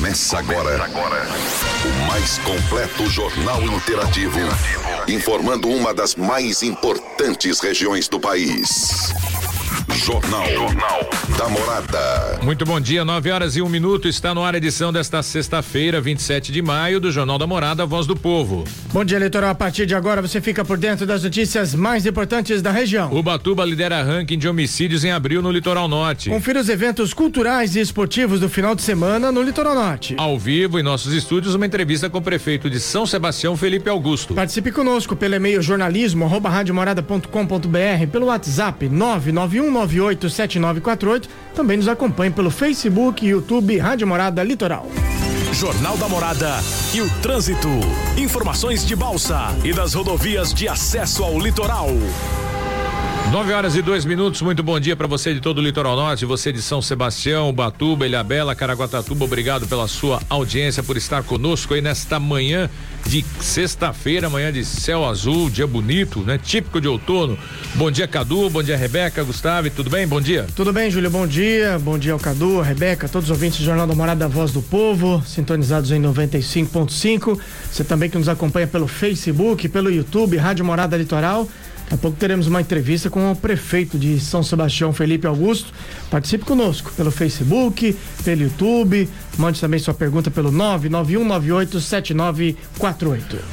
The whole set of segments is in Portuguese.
Começa agora. O mais completo jornal interativo. Informando uma das mais importantes regiões do país. Jornal, Jornal da Morada. Muito bom dia, 9 horas e um minuto. Está no ar a edição desta sexta-feira, 27 de maio, do Jornal da Morada, Voz do Povo. Bom dia, eleitoral. A partir de agora você fica por dentro das notícias mais importantes da região. Ubatuba lidera ranking de homicídios em abril no Litoral Norte. Confira os eventos culturais e esportivos do final de semana no Litoral Norte. Ao vivo, em nossos estúdios, uma entrevista com o prefeito de São Sebastião, Felipe Augusto. Participe conosco pelo e-mail jornalismo arroba radiomorada.com.br, pelo WhatsApp 991 987948. Também nos acompanhe pelo Facebook, YouTube, Rádio Morada Litoral. Jornal da Morada e o trânsito. Informações de Balsa e das rodovias de acesso ao litoral. 9 horas e dois minutos, muito bom dia para você de todo o litoral norte, você de São Sebastião, Batuba, Ilhabela, Caraguatatuba, obrigado pela sua audiência, por estar conosco aí nesta manhã de sexta-feira, manhã de céu azul, dia bonito, né? Típico de outono. Bom dia, Cadu, bom dia, Rebeca, Gustavo, tudo bem? Bom dia. Tudo bem, Júlio, bom dia, bom dia ao Cadu, a Rebeca, todos os ouvintes do Jornal da Morada Voz do Povo, sintonizados em 95.5, você também que nos acompanha pelo Facebook, pelo YouTube, Rádio Morada Litoral, Daqui a pouco teremos uma entrevista com o prefeito de São Sebastião, Felipe Augusto. Participe conosco pelo Facebook, pelo YouTube. Mande também sua pergunta pelo 991987948.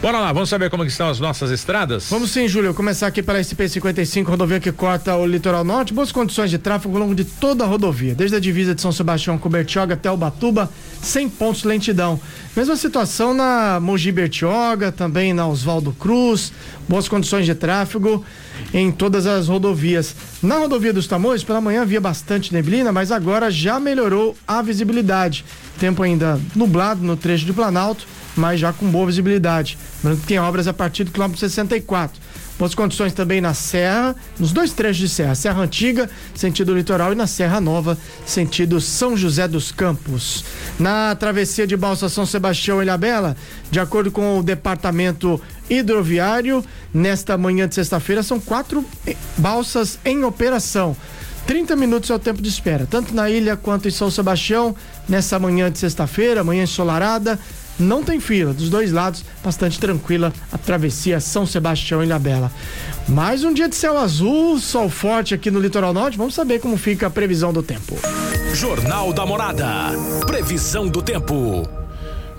Bora lá, vamos saber como estão as nossas estradas? Vamos sim, Júlio. Começar aqui pela SP-55, rodovia que corta o litoral norte. Boas condições de tráfego ao longo de toda a rodovia, desde a divisa de São Sebastião com Bertioga até Ubatuba, sem pontos de lentidão. Mesma situação na Mogi Bertioga, também na Oswaldo Cruz. Boas condições de tráfego em todas as rodovias. Na rodovia dos Tamoios, pela manhã havia bastante neblina, mas agora já melhorou a visibilidade. Tempo ainda nublado no trecho de Planalto, mas já com boa visibilidade. Lembrando que tem obras a partir do quilômetro 64. Boas condições também na Serra, nos dois trechos de Serra, Serra Antiga, sentido litoral, e na Serra Nova, sentido São José dos Campos. Na travessia de Balsa São Sebastião Ilhabela, de acordo com o departamento hidroviário, nesta manhã de sexta-feira são quatro eh, balsas em operação. 30 minutos é o tempo de espera, tanto na ilha quanto em São Sebastião, nessa manhã de sexta-feira, manhã ensolarada não tem fila, dos dois lados, bastante tranquila a travessia São Sebastião e Ilhabela. Mais um dia de céu azul, sol forte aqui no litoral norte, vamos saber como fica a previsão do tempo. Jornal da Morada, previsão do tempo.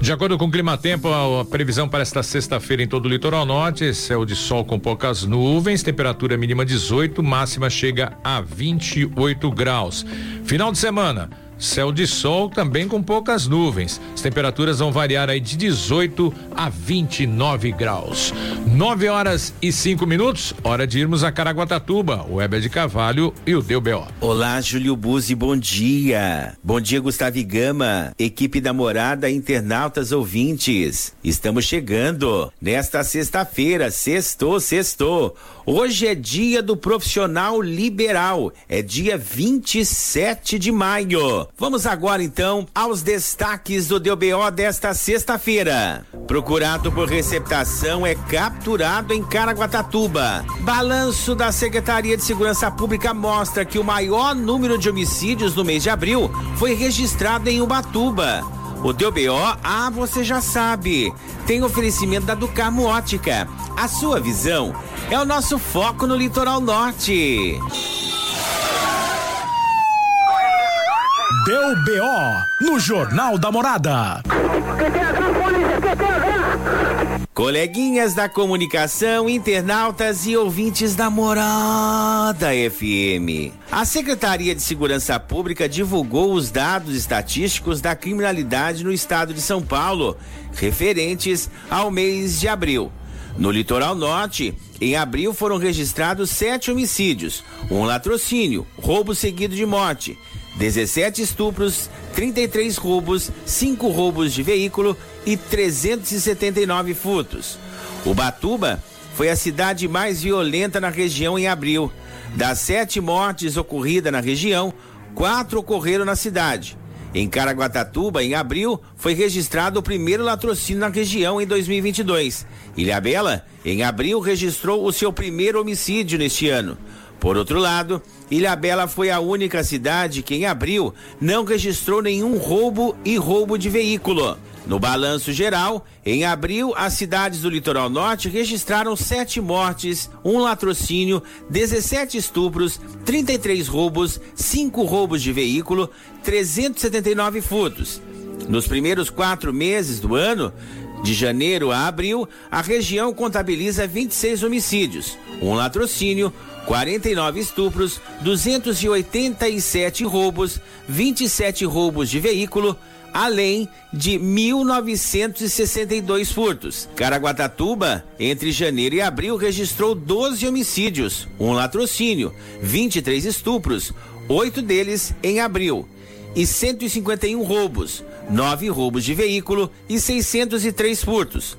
De acordo com o Clima Tempo, a previsão para esta sexta-feira em todo o litoral norte, céu de sol com poucas nuvens, temperatura mínima 18, máxima chega a 28 graus. Final de semana, Céu de sol também com poucas nuvens. As temperaturas vão variar aí de 18 a 29 graus. 9 horas e 5 minutos, hora de irmos a Caraguatatuba, o Weber de Cavalho e o Deu Olá, Júlio Buzzi, bom dia. Bom dia, Gustavo Gama, equipe da Morada, internautas ouvintes. Estamos chegando nesta sexta-feira, sextou, sextou. Hoje é dia do profissional liberal, é dia 27 de maio. Vamos agora então aos destaques do DBO desta sexta-feira. Procurado por receptação é capturado em Caraguatatuba. Balanço da Secretaria de Segurança Pública mostra que o maior número de homicídios no mês de abril foi registrado em Ubatuba. O DBO, ah, você já sabe, tem oferecimento da Ducarmo Ótica. A sua visão é o nosso foco no litoral norte. Deu BO no Jornal da Morada. Coleguinhas da comunicação, internautas e ouvintes da Morada FM. A Secretaria de Segurança Pública divulgou os dados estatísticos da criminalidade no estado de São Paulo, referentes ao mês de abril. No litoral norte, em abril foram registrados sete homicídios, um latrocínio, roubo seguido de morte, 17 estupros, 33 roubos, 5 roubos de veículo e 379 furtos. Ubatuba foi a cidade mais violenta na região em abril. Das sete mortes ocorridas na região, quatro ocorreram na cidade. Em Caraguatatuba, em abril, foi registrado o primeiro latrocínio na região em 2022. Ilhabela, em abril, registrou o seu primeiro homicídio neste ano. Por outro lado, Ilhabela foi a única cidade que em abril não registrou nenhum roubo e roubo de veículo. No balanço geral, em abril, as cidades do litoral norte registraram sete mortes, um latrocínio, 17 estupros, 33 roubos, cinco roubos de veículo, 379 furtos. Nos primeiros quatro meses do ano, de janeiro a abril, a região contabiliza 26 homicídios, um latrocínio, 49 estupros, 287 roubos, 27 roubos de veículo, além de 1.962 furtos. Caraguatatuba, entre janeiro e abril, registrou 12 homicídios, um latrocínio, 23 estupros, oito deles em abril, e 151 roubos, nove roubos de veículo e 603 furtos.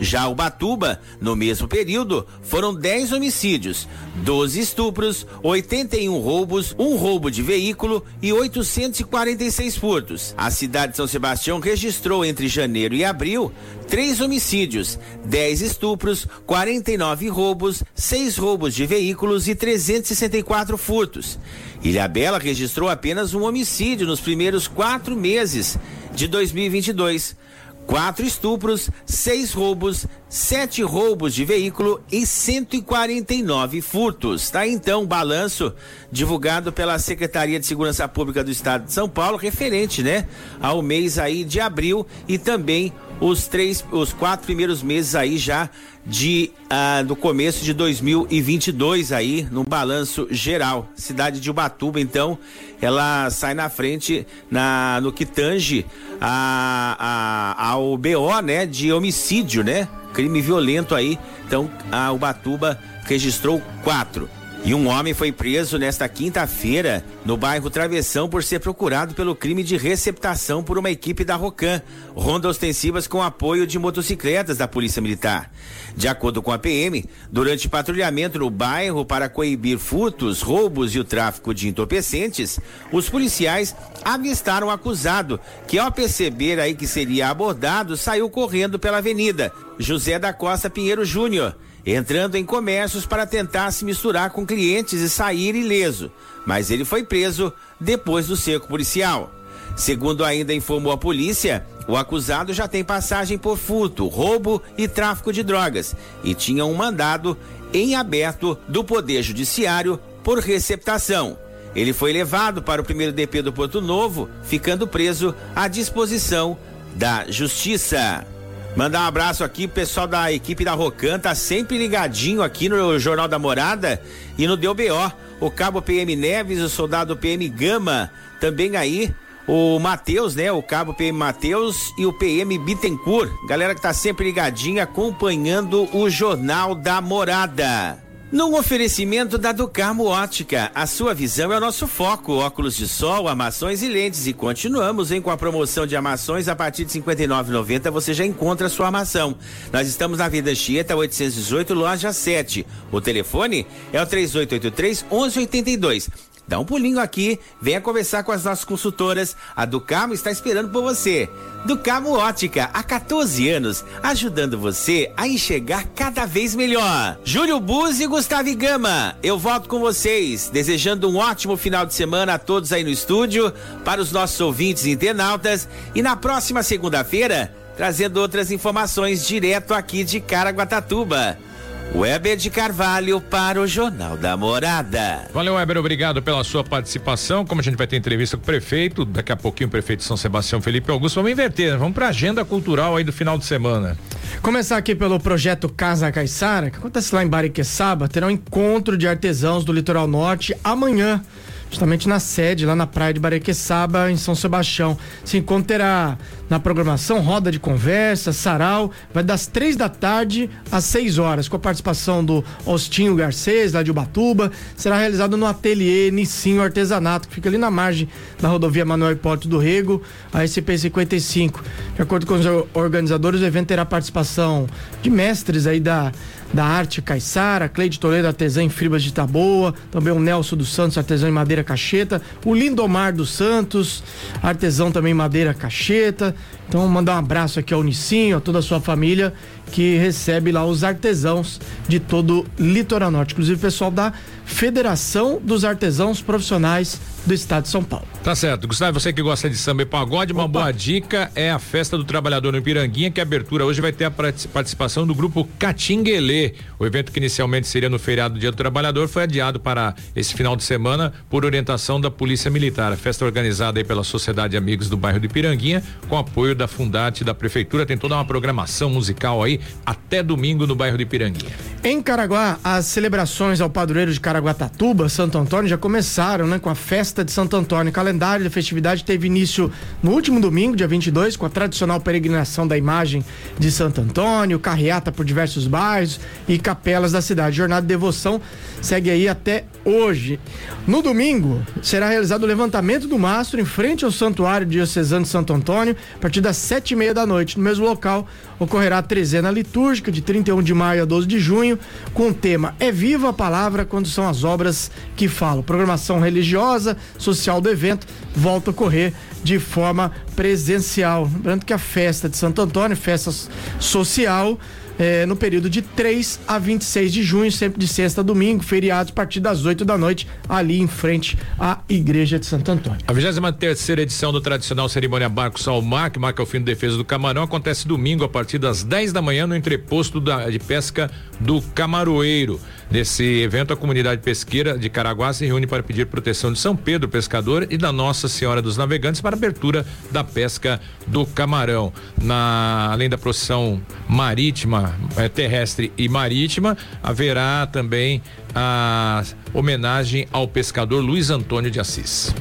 Já Ubatuba, no mesmo período, foram 10 homicídios, 12 estupros, 81 roubos, um roubo de veículo e 846 furtos. A cidade de São Sebastião registrou entre janeiro e abril três homicídios, 10 estupros, 49 roubos, seis roubos de veículos e 364 furtos. Ilhabela registrou apenas um homicídio nos primeiros quatro meses de 2022 quatro estupros, seis roubos, sete roubos de veículo e 149 furtos. Tá então o balanço divulgado pela Secretaria de Segurança Pública do Estado de São Paulo, referente, né, ao mês aí de abril e também os três, os quatro primeiros meses aí já de ah, do começo de 2022 aí no balanço geral. Cidade de Ubatuba, então, ela sai na frente na no que tange a, a, ao BO, né, de homicídio, né? Crime violento aí. Então, a Ubatuba registrou quatro. E um homem foi preso nesta quinta-feira no bairro Travessão por ser procurado pelo crime de receptação por uma equipe da Rocan, ronda ostensivas com apoio de motocicletas da Polícia Militar. De acordo com a PM, durante patrulhamento no bairro para coibir furtos, roubos e o tráfico de entorpecentes, os policiais avistaram o acusado, que ao perceber aí que seria abordado, saiu correndo pela avenida José da Costa Pinheiro Júnior entrando em comércios para tentar se misturar com clientes e sair ileso, mas ele foi preso depois do cerco policial. Segundo ainda informou a polícia, o acusado já tem passagem por furto, roubo e tráfico de drogas e tinha um mandado em aberto do Poder Judiciário por receptação. Ele foi levado para o primeiro DP do Porto Novo, ficando preso à disposição da Justiça. Mandar um abraço aqui, pessoal da equipe da Rocan, tá sempre ligadinho aqui no Jornal da Morada e no DBO. O cabo PM Neves, o soldado PM Gama, também aí. O Matheus, né? O cabo PM Matheus e o PM Bittencourt. Galera que tá sempre ligadinha acompanhando o Jornal da Morada. Num oferecimento da Ducarmo Ótica, a sua visão é o nosso foco. Óculos de sol, armações e lentes. E continuamos hein, com a promoção de armações a partir de R$ 59,90 você já encontra a sua armação. Nós estamos na Vida Chieta 818, loja 7. O telefone é o 3883 1182. Dá um pulinho aqui, venha conversar com as nossas consultoras. A Ducamo está esperando por você. Ducamo Ótica, há 14 anos, ajudando você a enxergar cada vez melhor. Júlio Buzzi e Gustavo Gama, eu volto com vocês, desejando um ótimo final de semana a todos aí no estúdio, para os nossos ouvintes e internautas. E na próxima segunda-feira, trazendo outras informações direto aqui de Caraguatatuba. Weber de Carvalho para o Jornal da Morada. Valeu, Weber, obrigado pela sua participação. Como a gente vai ter entrevista com o prefeito, daqui a pouquinho o prefeito de São Sebastião, Felipe Augusto, vamos inverter, né? vamos para a agenda cultural aí do final de semana. Começar aqui pelo projeto Casa Caiçara, que acontece lá em Bariqueçaba, terá um encontro de artesãos do litoral norte amanhã justamente na sede, lá na praia de Barequeçaba, em São Sebastião. Se encontrará na programação roda de conversa, sarau, vai das três da tarde às seis horas, com a participação do Ostinho Garcês, lá de Ubatuba. Será realizado no ateliê Nissinho Artesanato, que fica ali na margem da rodovia Manuel Hipólito do Rego, a SC-55. De acordo com os organizadores, o evento terá participação de mestres aí da da arte Caiçara, Cleide Toledo, artesã em fibras de Taboa, também o Nelson dos Santos, artesão em madeira cacheta, o Lindomar dos Santos, artesão também em madeira cacheta. Então, mandar um abraço aqui ao Nicinho, a toda a sua família que recebe lá os artesãos de todo o litoral norte. Inclusive, o pessoal da Federação dos Artesãos Profissionais do Estado de São Paulo. Tá certo. Gustavo, você que gosta de samba e pagode, uma Opa. boa dica é a Festa do Trabalhador no Piranguinha, que a abertura hoje vai ter a participação do grupo Catinguelê. O evento que inicialmente seria no feriado do Dia do Trabalhador foi adiado para esse final de semana por orientação da Polícia Militar. A festa organizada aí pela Sociedade Amigos do bairro de Piranguinha, com apoio da Fundate da Prefeitura, tem toda uma programação musical aí até domingo no bairro de Piranguinha. Em Caraguá, as celebrações ao padroeiro de Caraguatatuba, Santo Antônio, já começaram, né, com a festa de Santo Antônio. O calendário da festividade teve início no último domingo, dia 22, com a tradicional peregrinação da imagem de Santo Antônio, carreata por diversos bairros e capelas da cidade. Jornada de devoção segue aí até hoje. No domingo, será realizado o levantamento do mastro em frente ao Santuário Diocesano de Santo Antônio, a partir das sete e meia da noite. No mesmo local, ocorrerá a trezena litúrgica de 31 de maio a 12 de junho, com o tema É Viva a Palavra quando são as obras que falam. Programação religiosa, social do evento volta a ocorrer de forma presencial. Lembrando que a festa de Santo Antônio, festa social, é, no período de 3 a 26 de junho, sempre de sexta a domingo, feriados a partir das 8 da noite, ali em frente à Igreja de Santo Antônio. A 23 edição do tradicional cerimônia Barco Salmar, que marca o fim do defesa do Camarão, acontece domingo a partir das 10 da manhã no entreposto da, de pesca do Camaroeiro. Nesse evento, a comunidade pesqueira de Caraguá se reúne para pedir proteção de São Pedro Pescador e da Nossa Senhora dos Navegantes para abertura da pesca do camarão. Na, além da procissão marítima, eh, terrestre e marítima, haverá também a homenagem ao pescador Luiz Antônio de Assis.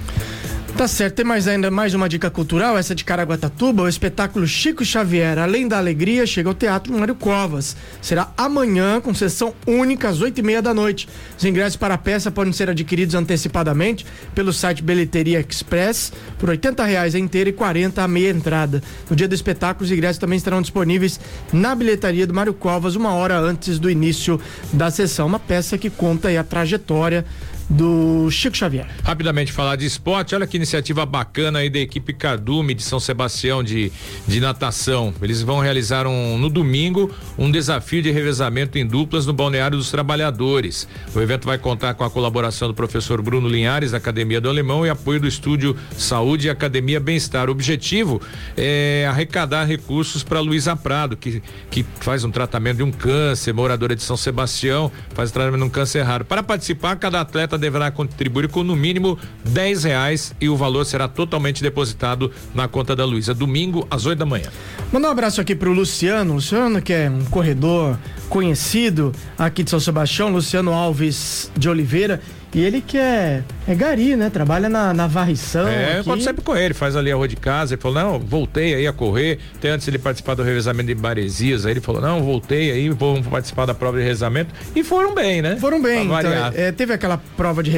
Tá certo, tem mais ainda mais uma dica cultural, essa de Caraguatatuba, o espetáculo Chico Xavier, Além da Alegria, chega ao Teatro Mário Covas. Será amanhã, com sessão única, às oito e meia da noite. Os ingressos para a peça podem ser adquiridos antecipadamente pelo site Bilheteria Express, por oitenta reais a inteira e quarenta a meia entrada. No dia do espetáculo, os ingressos também estarão disponíveis na bilheteria do Mário Covas, uma hora antes do início da sessão. Uma peça que conta a trajetória do Chico Xavier. Rapidamente falar de esporte, olha que iniciativa bacana aí da equipe Cardume de São Sebastião de, de natação. Eles vão realizar um, no domingo um desafio de revezamento em duplas no Balneário dos Trabalhadores. O evento vai contar com a colaboração do professor Bruno Linhares, da Academia do Alemão, e apoio do Estúdio Saúde e Academia Bem-Estar. O objetivo é arrecadar recursos para Luísa Prado, que, que faz um tratamento de um câncer, moradora de São Sebastião, faz tratamento de um câncer raro. Para participar, cada atleta deverá contribuir com no mínimo 10 reais e o valor será totalmente depositado na conta da Luísa. Domingo, às 8 da manhã. Manda um abraço aqui pro Luciano. Luciano, que é um corredor conhecido aqui de São Sebastião, Luciano Alves de Oliveira. E ele que é, é gari, né? Trabalha na, na varrição. É, eu sempre com ele, faz ali a rua de casa. Ele falou, não, voltei aí a correr. Até antes ele participar do revezamento de Baresias. Aí ele falou, não, voltei aí, vou participar da prova de revezamento. E foram bem, né? Foram bem. Então, é, teve aquela prova de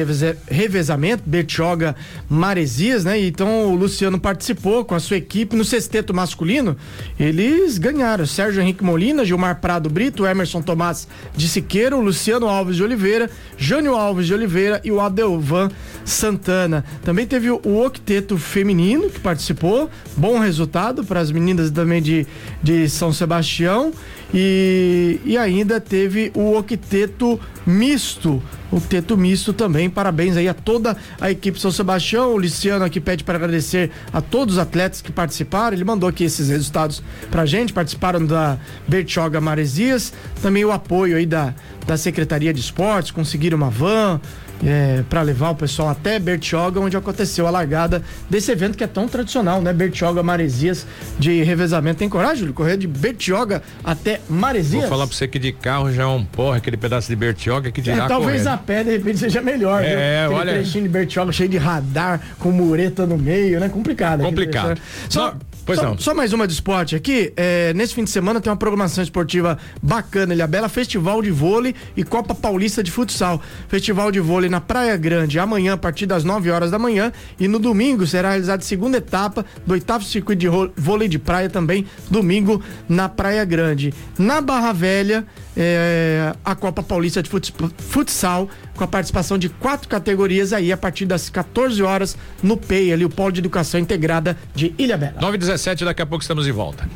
revezamento, Bertioga Maresias, né? Então o Luciano participou com a sua equipe no sexteto masculino. Eles ganharam. Sérgio Henrique Molina, Gilmar Prado Brito, Emerson Tomás de Siqueira, Luciano Alves de Oliveira, Jânio Alves de Oliveira Oliveira e o Adelvan Santana. Também teve o octeto feminino que participou, bom resultado para as meninas também de, de São Sebastião. E, e ainda teve o octeto misto. Octeto misto também. Parabéns aí a toda a equipe São Sebastião. O Luciano aqui pede para agradecer a todos os atletas que participaram. Ele mandou aqui esses resultados pra gente. Participaram da Bertioga Maresias. Também o apoio aí da, da Secretaria de Esportes. Conseguiram uma van é, para levar o pessoal até Bertioga, onde aconteceu a largada desse evento que é tão tradicional, né? Bertioga Maresias de revezamento. Tem coragem, Júlio? Correr de Bertioga até Maresias? Vou falar pra você que de carro já é um porra, aquele pedaço de Bertioga que dirá é, Talvez correndo. a pé, de repente, seja melhor, é, viu? Aquele olha... trechinho de Bertioga cheio de radar, com mureta no meio, né? Complicado. Complicado. Só, Pois só, não. Só mais uma de esporte aqui. É, nesse fim de semana tem uma programação esportiva bacana, Ilha Bela, Festival de Vôlei e Copa Paulista de Futsal. Festival de Vôlei na Praia Grande, amanhã a partir das 9 horas da manhã. E no domingo será realizada a segunda etapa do oitavo circuito de vôlei de praia também, domingo na Praia Grande. Na Barra Velha, é, a Copa Paulista de Futsal, com a participação de quatro categorias aí a partir das 14 horas no PEI, ali o Polo de Educação Integrada de Ilha Bela. 9 17 daqui a pouco estamos de volta.